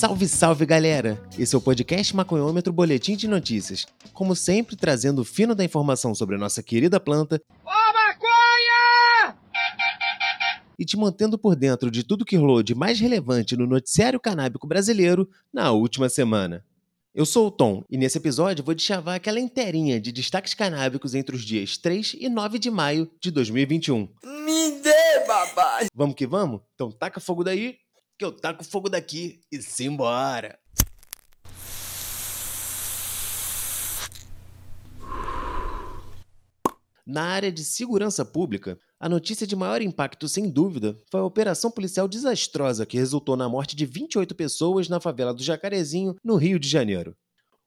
Salve, salve galera! Esse é o podcast Maconhômetro Boletim de Notícias. Como sempre, trazendo o fino da informação sobre a nossa querida planta. Ô, maconha! E te mantendo por dentro de tudo que rolou de mais relevante no noticiário canábico brasileiro na última semana. Eu sou o Tom e nesse episódio vou deschavar aquela inteirinha de destaques canábicos entre os dias 3 e 9 de maio de 2021. Me dê, babai! Vamos que vamos? Então taca fogo daí que eu taco fogo daqui e simbora. Na área de segurança pública, a notícia de maior impacto, sem dúvida, foi a operação policial desastrosa que resultou na morte de 28 pessoas na favela do Jacarezinho, no Rio de Janeiro.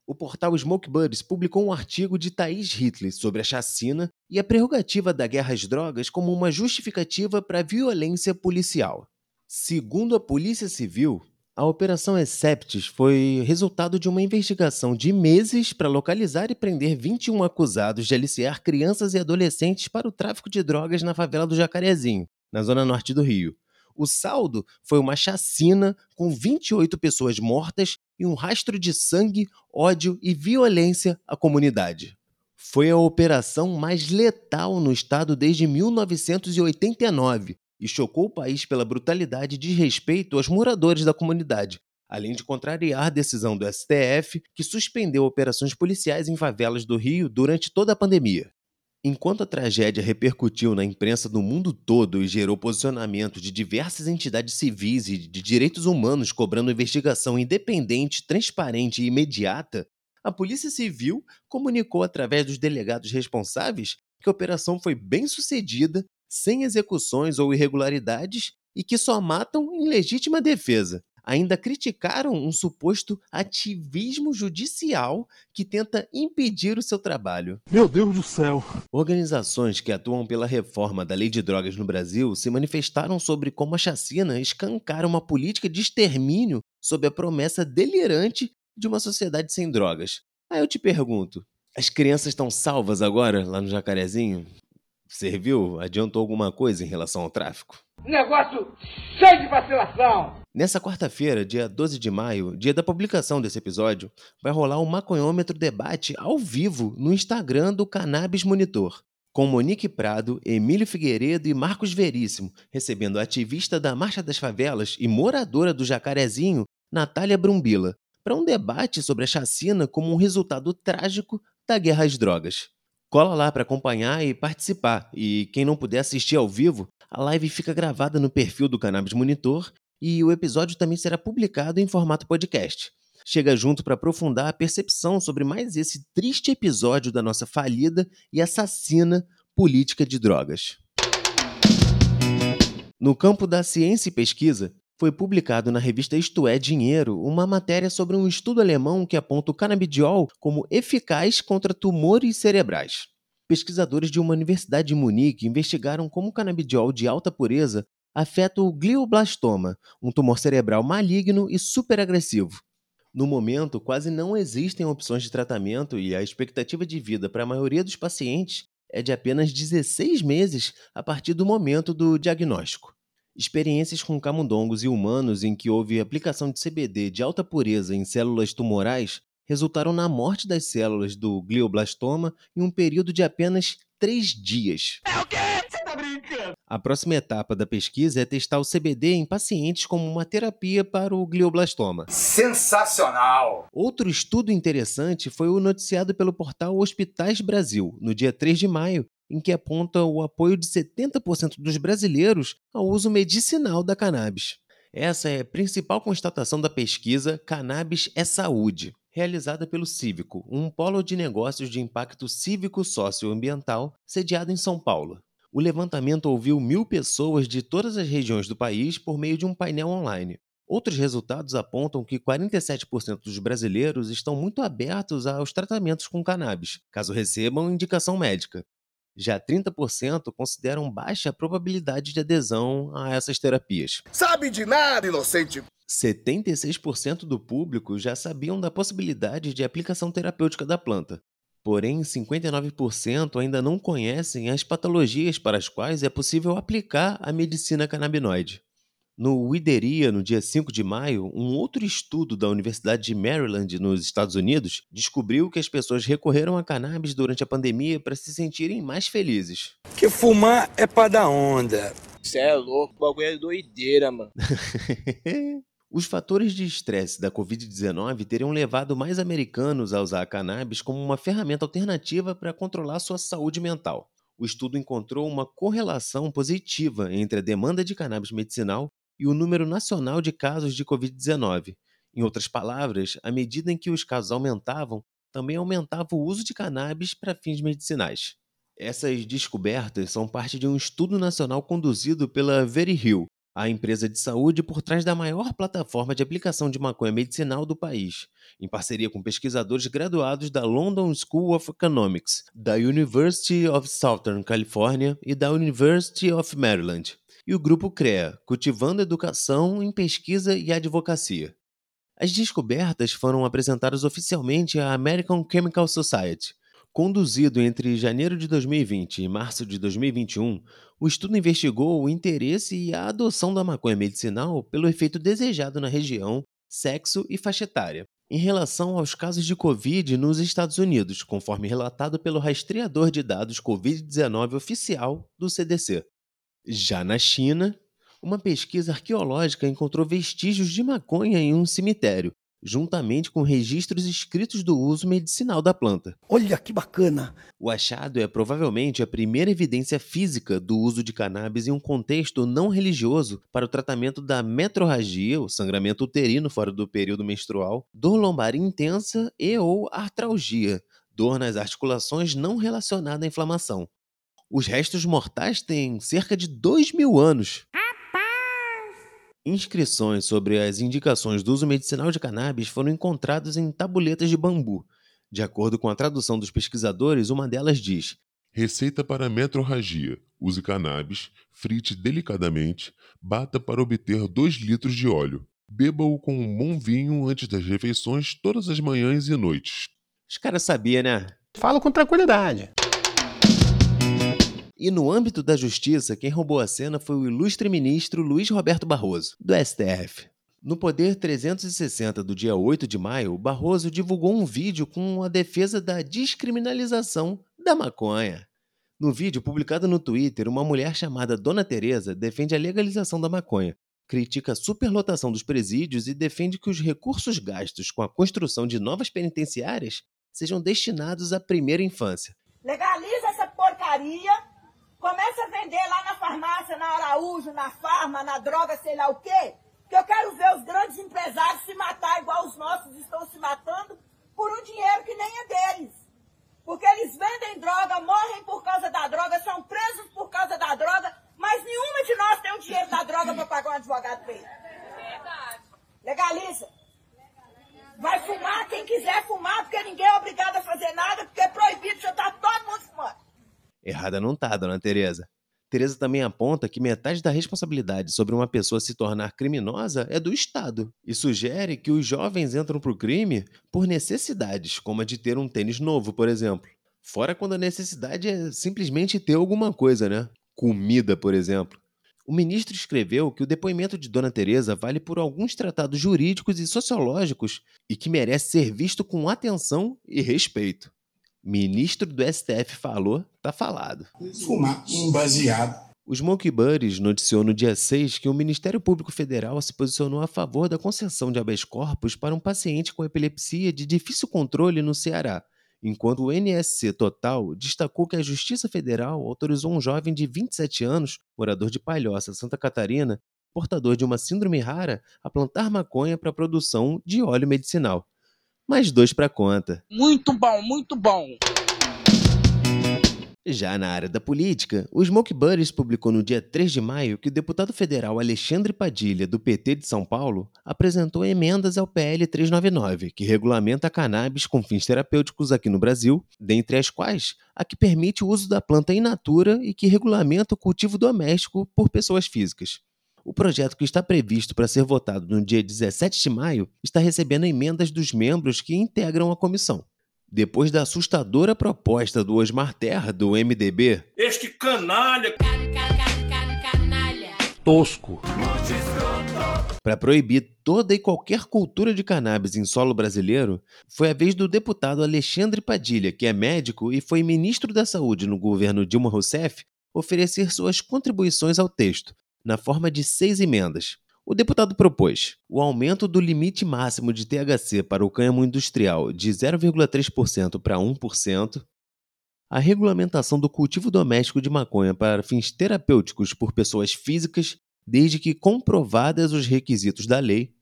O portal Smoke Buddies publicou um artigo de Thaís Hitler sobre a chacina e a prerrogativa da guerra às drogas como uma justificativa para a violência policial. Segundo a Polícia Civil, a Operação Exceptis foi resultado de uma investigação de meses para localizar e prender 21 acusados de aliciar crianças e adolescentes para o tráfico de drogas na favela do Jacarezinho, na zona norte do Rio. O saldo foi uma chacina com 28 pessoas mortas e um rastro de sangue, ódio e violência à comunidade. Foi a operação mais letal no estado desde 1989 e chocou o país pela brutalidade e desrespeito aos moradores da comunidade, além de contrariar a decisão do STF, que suspendeu operações policiais em favelas do Rio durante toda a pandemia. Enquanto a tragédia repercutiu na imprensa do mundo todo e gerou posicionamento de diversas entidades civis e de direitos humanos cobrando investigação independente, transparente e imediata, a Polícia Civil comunicou através dos delegados responsáveis que a operação foi bem sucedida sem execuções ou irregularidades e que só matam em legítima defesa. Ainda criticaram um suposto ativismo judicial que tenta impedir o seu trabalho. Meu Deus do céu! Organizações que atuam pela reforma da lei de drogas no Brasil se manifestaram sobre como a chacina escancara uma política de extermínio sob a promessa delirante de uma sociedade sem drogas. Aí eu te pergunto: as crianças estão salvas agora lá no Jacarezinho? Serviu? Adiantou alguma coisa em relação ao tráfico? Negócio cheio de vacilação! Nessa quarta-feira, dia 12 de maio, dia da publicação desse episódio, vai rolar o um Maconhômetro Debate ao vivo no Instagram do Cannabis Monitor, com Monique Prado, Emílio Figueiredo e Marcos Veríssimo, recebendo a ativista da Marcha das Favelas e moradora do Jacarezinho, Natália Brumbila, para um debate sobre a chacina como um resultado trágico da guerra às drogas. Cola lá para acompanhar e participar. E quem não puder assistir ao vivo, a live fica gravada no perfil do Cannabis Monitor e o episódio também será publicado em formato podcast. Chega junto para aprofundar a percepção sobre mais esse triste episódio da nossa falida e assassina política de drogas. No campo da ciência e pesquisa, foi publicado na revista Isto é Dinheiro uma matéria sobre um estudo alemão que aponta o canabidiol como eficaz contra tumores cerebrais. Pesquisadores de uma universidade de Munique investigaram como o canabidiol de alta pureza afeta o glioblastoma, um tumor cerebral maligno e superagressivo. No momento, quase não existem opções de tratamento e a expectativa de vida para a maioria dos pacientes é de apenas 16 meses a partir do momento do diagnóstico. Experiências com camundongos e humanos em que houve aplicação de CBD de alta pureza em células tumorais resultaram na morte das células do glioblastoma em um período de apenas três dias. É o quê? Você tá brincando? A próxima etapa da pesquisa é testar o CBD em pacientes como uma terapia para o glioblastoma. Sensacional! Outro estudo interessante foi o noticiado pelo portal Hospitais Brasil, no dia 3 de maio, em que aponta o apoio de 70% dos brasileiros ao uso medicinal da cannabis. Essa é a principal constatação da pesquisa Cannabis é Saúde, realizada pelo Cívico, um polo de negócios de impacto cívico-socioambiental sediado em São Paulo. O levantamento ouviu mil pessoas de todas as regiões do país por meio de um painel online. Outros resultados apontam que 47% dos brasileiros estão muito abertos aos tratamentos com cannabis, caso recebam indicação médica, já 30% consideram baixa a probabilidade de adesão a essas terapias. Sabe de nada, inocente! 76% do público já sabiam da possibilidade de aplicação terapêutica da planta. Porém, 59% ainda não conhecem as patologias para as quais é possível aplicar a medicina canabinoide. No Wideria, no dia 5 de maio, um outro estudo da Universidade de Maryland, nos Estados Unidos, descobriu que as pessoas recorreram a cannabis durante a pandemia para se sentirem mais felizes. Que fumar é para dar onda. Cê é louco, o bagulho é doideira, mano. Os fatores de estresse da Covid-19 teriam levado mais americanos a usar a cannabis como uma ferramenta alternativa para controlar sua saúde mental. O estudo encontrou uma correlação positiva entre a demanda de cannabis medicinal e o número nacional de casos de Covid-19. Em outras palavras, à medida em que os casos aumentavam, também aumentava o uso de cannabis para fins medicinais. Essas descobertas são parte de um estudo nacional conduzido pela VeriHill, a empresa de saúde por trás da maior plataforma de aplicação de maconha medicinal do país, em parceria com pesquisadores graduados da London School of Economics, da University of Southern California e da University of Maryland, e o grupo CREA, Cultivando Educação em Pesquisa e Advocacia. As descobertas foram apresentadas oficialmente à American Chemical Society, Conduzido entre janeiro de 2020 e março de 2021, o estudo investigou o interesse e a adoção da maconha medicinal pelo efeito desejado na região, sexo e faixa etária, em relação aos casos de Covid nos Estados Unidos, conforme relatado pelo rastreador de dados Covid-19 oficial do CDC. Já na China, uma pesquisa arqueológica encontrou vestígios de maconha em um cemitério, juntamente com registros escritos do uso medicinal da planta. Olha que bacana! O achado é provavelmente a primeira evidência física do uso de cannabis em um contexto não religioso para o tratamento da metrorragia, o sangramento uterino fora do período menstrual, dor lombar intensa e ou artralgia, dor nas articulações não relacionada à inflamação. Os restos mortais têm cerca de 2 mil anos. Inscrições sobre as indicações do uso medicinal de cannabis foram encontradas em tabuletas de bambu. De acordo com a tradução dos pesquisadores, uma delas diz: Receita para metrorragia: use cannabis, frite delicadamente, bata para obter 2 litros de óleo. Beba-o com um bom vinho antes das refeições todas as manhãs e noites. Os caras sabiam, né? Falo com tranquilidade. E no âmbito da justiça, quem roubou a cena foi o ilustre ministro Luiz Roberto Barroso, do STF. No Poder 360 do dia 8 de maio, Barroso divulgou um vídeo com a defesa da descriminalização da maconha. No vídeo publicado no Twitter, uma mulher chamada Dona Teresa defende a legalização da maconha, critica a superlotação dos presídios e defende que os recursos gastos com a construção de novas penitenciárias sejam destinados à primeira infância. Legaliza essa porcaria Começa a vender lá na farmácia, na Araújo, na farma, na droga, sei lá o quê. Que eu quero ver os grandes empresários se matar igual os nossos estão se matando por um dinheiro que nem é deles. Porque eles vendem droga, morrem por causa da droga, são presos por causa da droga, mas nenhuma de nós tem o dinheiro da droga para pagar um advogado para ele. Legaliza. Vai fumar quem quiser fumar, porque ninguém é obrigado a fazer nada, porque é proibido, já está todo mundo fumando. Errada não tá, dona Teresa. Teresa também aponta que metade da responsabilidade sobre uma pessoa se tornar criminosa é do Estado e sugere que os jovens entram para o crime por necessidades, como a de ter um tênis novo, por exemplo. Fora quando a necessidade é simplesmente ter alguma coisa, né? Comida, por exemplo. O ministro escreveu que o depoimento de Dona Teresa vale por alguns tratados jurídicos e sociológicos e que merece ser visto com atenção e respeito. Ministro do STF falou, tá falado. Fumar um baseado. O Smoke Buddies noticiou no dia 6 que o Ministério Público Federal se posicionou a favor da concessão de habeas corpus para um paciente com epilepsia de difícil controle no Ceará, enquanto o NSC Total destacou que a Justiça Federal autorizou um jovem de 27 anos, morador de Palhoça, Santa Catarina, portador de uma síndrome rara, a plantar maconha para a produção de óleo medicinal mais dois para conta. Muito bom, muito bom. Já na área da política, o Smoke Buddies publicou no dia 3 de maio que o deputado federal Alexandre Padilha, do PT de São Paulo, apresentou emendas ao PL 399, que regulamenta a cannabis com fins terapêuticos aqui no Brasil, dentre as quais a que permite o uso da planta in natura e que regulamenta o cultivo doméstico por pessoas físicas. O projeto que está previsto para ser votado no dia 17 de maio está recebendo emendas dos membros que integram a comissão. Depois da assustadora proposta do Osmar Terra, do MDB, este canalha tosco. Para proibir toda e qualquer cultura de cannabis em solo brasileiro, foi a vez do deputado Alexandre Padilha, que é médico e foi ministro da Saúde no governo Dilma Rousseff, oferecer suas contribuições ao texto, na forma de seis emendas. O deputado propôs o aumento do limite máximo de THC para o cânhamo industrial de 0,3% para 1%, a regulamentação do cultivo doméstico de maconha para fins terapêuticos por pessoas físicas desde que comprovadas os requisitos da lei,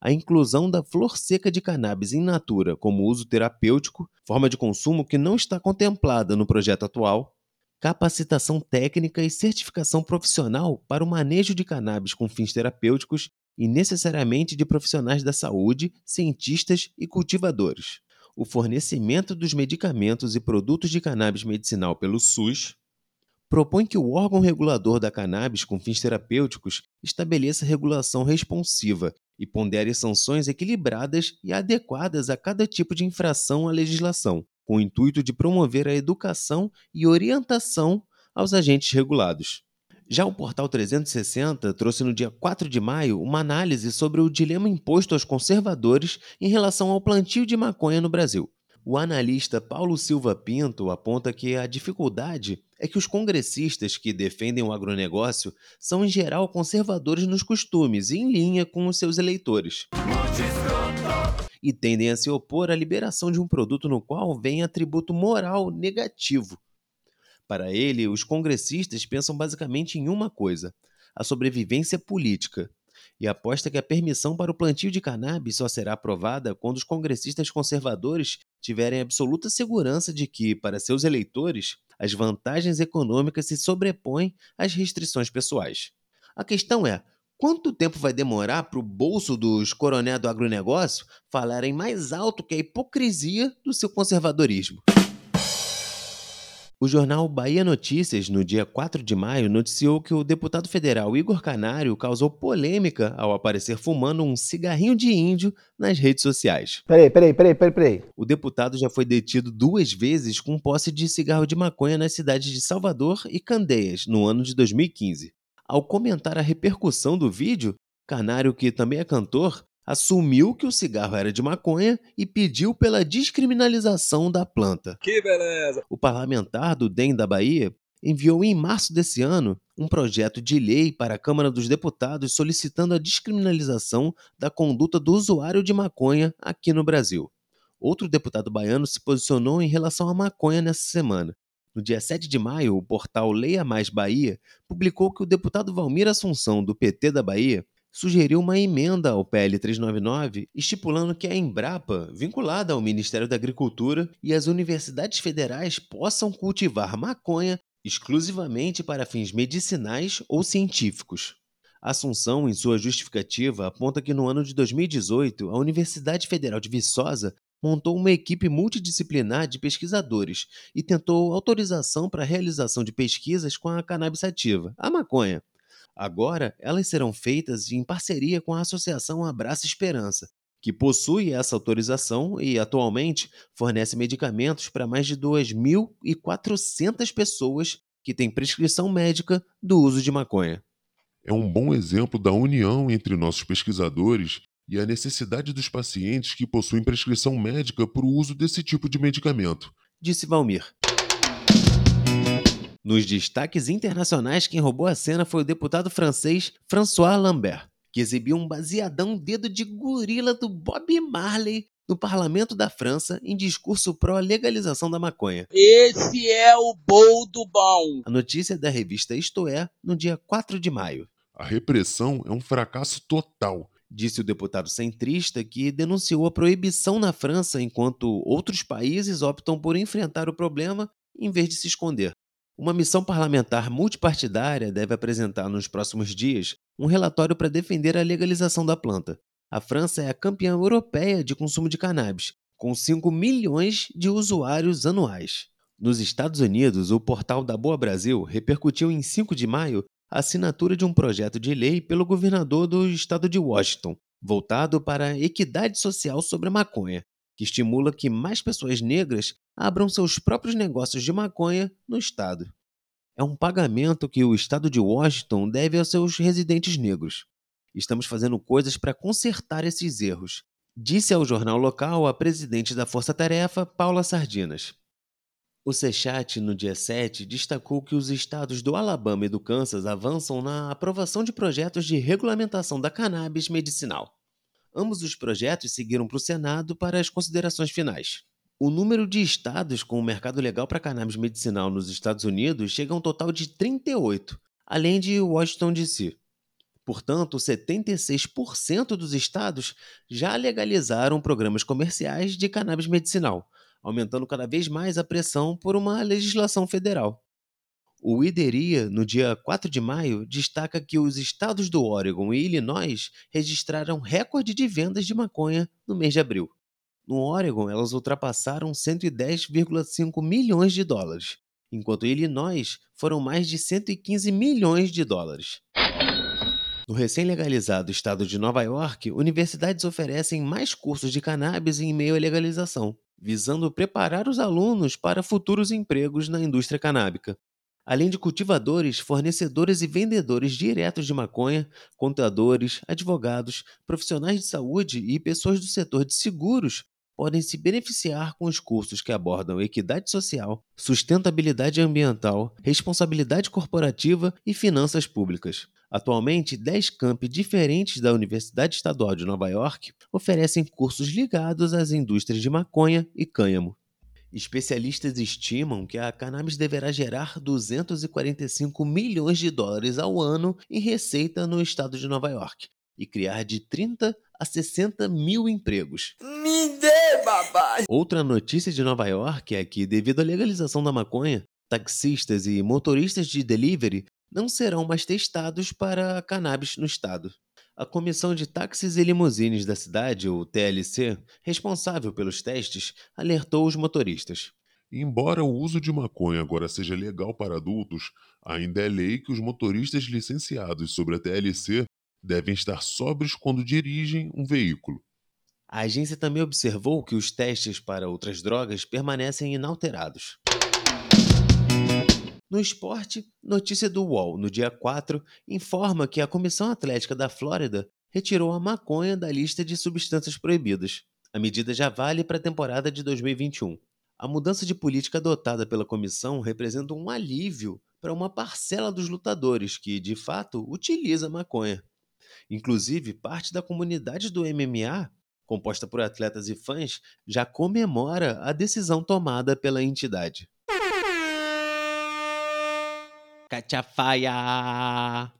a inclusão da flor seca de cannabis in natura como uso terapêutico, forma de consumo que não está contemplada no projeto atual, capacitação técnica e certificação profissional para o manejo de cannabis com fins terapêuticos e necessariamente de profissionais da saúde, cientistas e cultivadores. O fornecimento dos medicamentos e produtos de cannabis medicinal pelo SUS, propõe que o órgão regulador da cannabis com fins terapêuticos estabeleça regulação responsiva e pondere sanções equilibradas e adequadas a cada tipo de infração à legislação, com o intuito de promover a educação e orientação aos agentes regulados. Já o Portal 360 trouxe no dia 4 de maio uma análise sobre o dilema imposto aos conservadores em relação ao plantio de maconha no Brasil. O analista Paulo Silva Pinto aponta que a dificuldade é que os congressistas que defendem o agronegócio são, em geral, conservadores nos costumes e em linha com os seus eleitores. E tendem a se opor à liberação de um produto no qual vem atributo moral negativo. Para ele, os congressistas pensam basicamente em uma coisa: a sobrevivência política e aposta que a permissão para o plantio de cannabis só será aprovada quando os congressistas conservadores tiverem absoluta segurança de que, para seus eleitores, as vantagens econômicas se sobrepõem às restrições pessoais. A questão é: quanto tempo vai demorar para o bolso dos coronéis do agronegócio falarem mais alto que a hipocrisia do seu conservadorismo? O jornal Bahia Notícias, no dia 4 de maio, noticiou que o deputado federal Igor Canário causou polêmica ao aparecer fumando um cigarrinho de índio nas redes sociais. Peraí, peraí, peraí, peraí, peraí. O deputado já foi detido duas vezes com posse de cigarro de maconha nas cidades de Salvador e Candeias, no ano de 2015. Ao comentar a repercussão do vídeo, Canário, que também é cantor, assumiu que o cigarro era de maconha e pediu pela descriminalização da planta. Que beleza! O parlamentar do DEM da Bahia enviou em março desse ano um projeto de lei para a Câmara dos Deputados solicitando a descriminalização da conduta do usuário de maconha aqui no Brasil. Outro deputado baiano se posicionou em relação à maconha nessa semana. No dia 7 de maio, o portal Leia Mais Bahia publicou que o deputado Valmir Assunção, do PT da Bahia, sugeriu uma emenda ao PL 399, estipulando que a Embrapa, vinculada ao Ministério da Agricultura, e as universidades federais possam cultivar maconha exclusivamente para fins medicinais ou científicos. Assunção, em sua justificativa, aponta que no ano de 2018, a Universidade Federal de Viçosa montou uma equipe multidisciplinar de pesquisadores e tentou autorização para a realização de pesquisas com a cannabis sativa, a maconha. Agora, elas serão feitas em parceria com a Associação Abraça Esperança, que possui essa autorização e atualmente fornece medicamentos para mais de 2.400 pessoas que têm prescrição médica do uso de maconha. É um bom exemplo da união entre nossos pesquisadores e a necessidade dos pacientes que possuem prescrição médica para o uso desse tipo de medicamento. Disse Valmir. Nos destaques internacionais, quem roubou a cena foi o deputado francês François Lambert, que exibiu um baseadão dedo de gorila do Bob Marley no parlamento da França em discurso pró-legalização da maconha. Esse é o bol do bom. A notícia é da revista Isto É, no dia 4 de maio. A repressão é um fracasso total. Disse o deputado centrista que denunciou a proibição na França enquanto outros países optam por enfrentar o problema em vez de se esconder. Uma missão parlamentar multipartidária deve apresentar nos próximos dias um relatório para defender a legalização da planta. A França é a campeã europeia de consumo de cannabis, com 5 milhões de usuários anuais. Nos Estados Unidos, o portal da Boa Brasil repercutiu em 5 de maio a assinatura de um projeto de lei pelo governador do estado de Washington, voltado para a equidade social sobre a maconha, que estimula que mais pessoas negras abram seus próprios negócios de maconha no estado. é um pagamento que o estado de Washington deve aos seus residentes negros. Estamos fazendo coisas para consertar esses erros, disse ao jornal local a presidente da Força Tarefa, Paula Sardinas. O Sechat, no dia 7, destacou que os estados do Alabama e do Kansas avançam na aprovação de projetos de regulamentação da cannabis medicinal. Ambos os projetos seguiram para o Senado para as considerações finais. O número de estados com o mercado legal para cannabis medicinal nos Estados Unidos chega a um total de 38, além de Washington DC. Portanto, 76% dos estados já legalizaram programas comerciais de cannabis medicinal, aumentando cada vez mais a pressão por uma legislação federal. O IDERIA, no dia 4 de maio, destaca que os estados do Oregon e Illinois registraram recorde de vendas de maconha no mês de abril. No Oregon, elas ultrapassaram 110,5 milhões de dólares, enquanto Illinois foram mais de 115 milhões de dólares. No recém-legalizado estado de Nova York, universidades oferecem mais cursos de cannabis em meio à legalização visando preparar os alunos para futuros empregos na indústria canábica. Além de cultivadores, fornecedores e vendedores diretos de maconha, contadores, advogados, profissionais de saúde e pessoas do setor de seguros podem se beneficiar com os cursos que abordam equidade social, sustentabilidade ambiental, responsabilidade corporativa e finanças públicas. Atualmente, 10 campi diferentes da Universidade Estadual de Nova York oferecem cursos ligados às indústrias de maconha e cânhamo. Especialistas estimam que a cannabis deverá gerar 245 milhões de dólares ao ano em receita no estado de Nova York e criar de 30 a 60 mil empregos. Me dê, babá! Outra notícia de Nova York é que, devido à legalização da maconha, taxistas e motoristas de delivery não serão mais testados para cannabis no estado. A Comissão de Táxis e Limusines da cidade, ou TLC, responsável pelos testes, alertou os motoristas. Embora o uso de maconha agora seja legal para adultos, ainda é lei que os motoristas licenciados sobre a TLC devem estar sóbrios quando dirigem um veículo. A agência também observou que os testes para outras drogas permanecem inalterados. No esporte, notícia do UOL, no dia 4, informa que a Comissão Atlética da Flórida retirou a maconha da lista de substâncias proibidas. A medida já vale para a temporada de 2021. A mudança de política adotada pela comissão representa um alívio para uma parcela dos lutadores que, de fato, utiliza maconha. Inclusive, parte da comunidade do MMA, composta por atletas e fãs, já comemora a decisão tomada pela entidade. Cachafaia!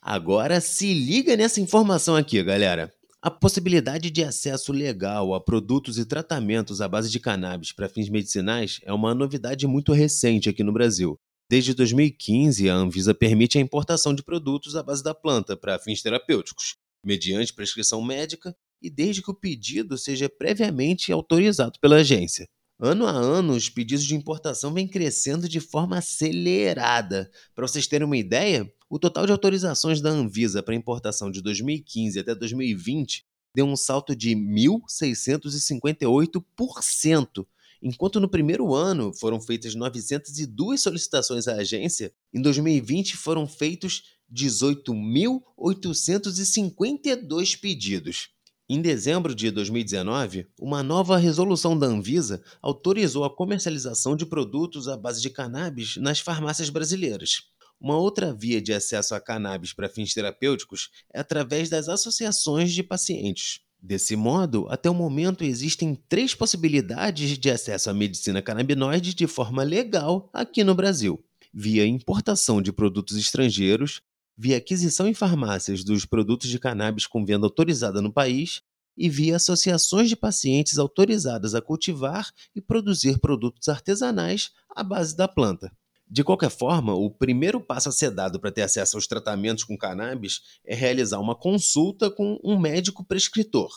Agora se liga nessa informação aqui, galera. A possibilidade de acesso legal a produtos e tratamentos à base de cannabis para fins medicinais é uma novidade muito recente aqui no Brasil. Desde 2015, a Anvisa permite a importação de produtos à base da planta para fins terapêuticos, mediante prescrição médica e desde que o pedido seja previamente autorizado pela agência. Ano a ano, os pedidos de importação vêm crescendo de forma acelerada. Para vocês terem uma ideia, o total de autorizações da Anvisa para importação de 2015 até 2020 deu um salto de 1.658%. Enquanto no primeiro ano foram feitas 902 solicitações à agência, em 2020 foram feitos 18.852 pedidos. Em dezembro de 2019, uma nova resolução da Anvisa autorizou a comercialização de produtos à base de cannabis nas farmácias brasileiras. Uma outra via de acesso a cannabis para fins terapêuticos é através das associações de pacientes. Desse modo, até o momento existem três possibilidades de acesso à medicina canabinoide de forma legal aqui no Brasil: via importação de produtos estrangeiros, via aquisição em farmácias dos produtos de cannabis com venda autorizada no país e via associações de pacientes autorizadas a cultivar e produzir produtos artesanais à base da planta. De qualquer forma, o primeiro passo a ser dado para ter acesso aos tratamentos com cannabis é realizar uma consulta com um médico prescritor.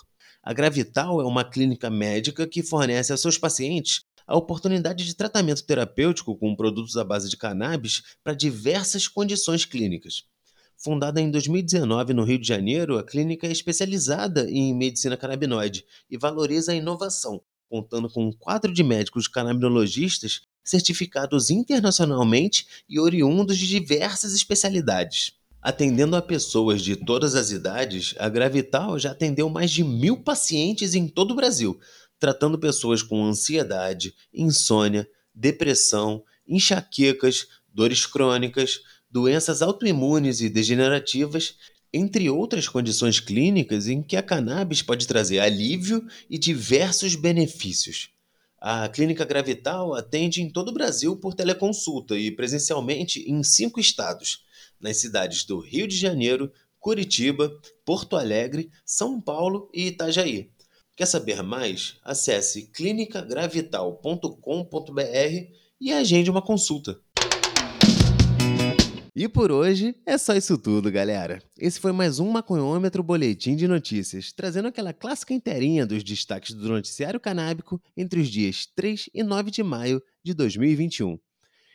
A Gravital é uma clínica médica que fornece a seus pacientes a oportunidade de tratamento terapêutico com produtos à base de cannabis para diversas condições clínicas. Fundada em 2019 no Rio de Janeiro, a clínica é especializada em medicina canabinoide e valoriza a inovação, contando com um quadro de médicos canabinologistas certificados internacionalmente e oriundos de diversas especialidades. Atendendo a pessoas de todas as idades, a Gravital já atendeu mais de mil pacientes em todo o Brasil, tratando pessoas com ansiedade, insônia, depressão, enxaquecas, dores crônicas, doenças autoimunes e degenerativas, entre outras condições clínicas em que a cannabis pode trazer alívio e diversos benefícios. A Clínica Gravital atende em todo o Brasil por teleconsulta e presencialmente em cinco estados, nas cidades do Rio de Janeiro, Curitiba, Porto Alegre, São Paulo e Itajaí. Quer saber mais? Acesse clinicagravital.com.br e agende uma consulta. E por hoje é só isso tudo, galera. Esse foi mais um Maconhômetro Boletim de Notícias, trazendo aquela clássica inteirinha dos destaques do noticiário canábico entre os dias 3 e 9 de maio de 2021.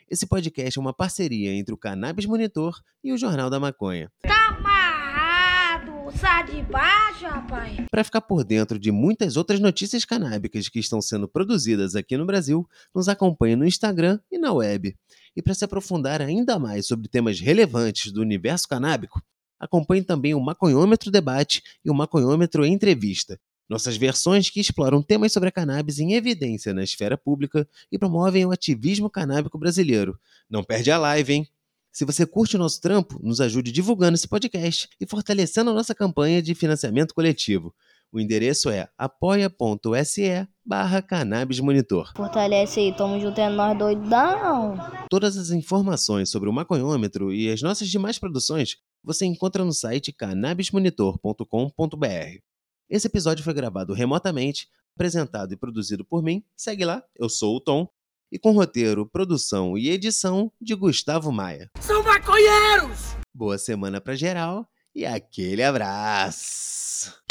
Esse podcast é uma parceria entre o Cannabis Monitor e o Jornal da Maconha. Camarado, sai de baixo, rapaz. Para ficar por dentro de muitas outras notícias canábicas que estão sendo produzidas aqui no Brasil, nos acompanhe no Instagram e na web. E para se aprofundar ainda mais sobre temas relevantes do universo canábico, acompanhe também o Maconhômetro Debate e o Maconhômetro Entrevista, nossas versões que exploram temas sobre a cannabis em evidência na esfera pública e promovem o ativismo canábico brasileiro. Não perde a live, hein? Se você curte o nosso trampo, nos ajude divulgando esse podcast e fortalecendo a nossa campanha de financiamento coletivo. O endereço é apoia.se barra cannabismonitor. Fortalece aí, tamo junto, é nós doidão. Todas as informações sobre o maconhômetro e as nossas demais produções você encontra no site cannabismonitor.com.br. Esse episódio foi gravado remotamente, apresentado e produzido por mim. Segue lá, eu sou o Tom. E com roteiro, produção e edição de Gustavo Maia. São maconheiros! Boa semana pra geral e aquele abraço!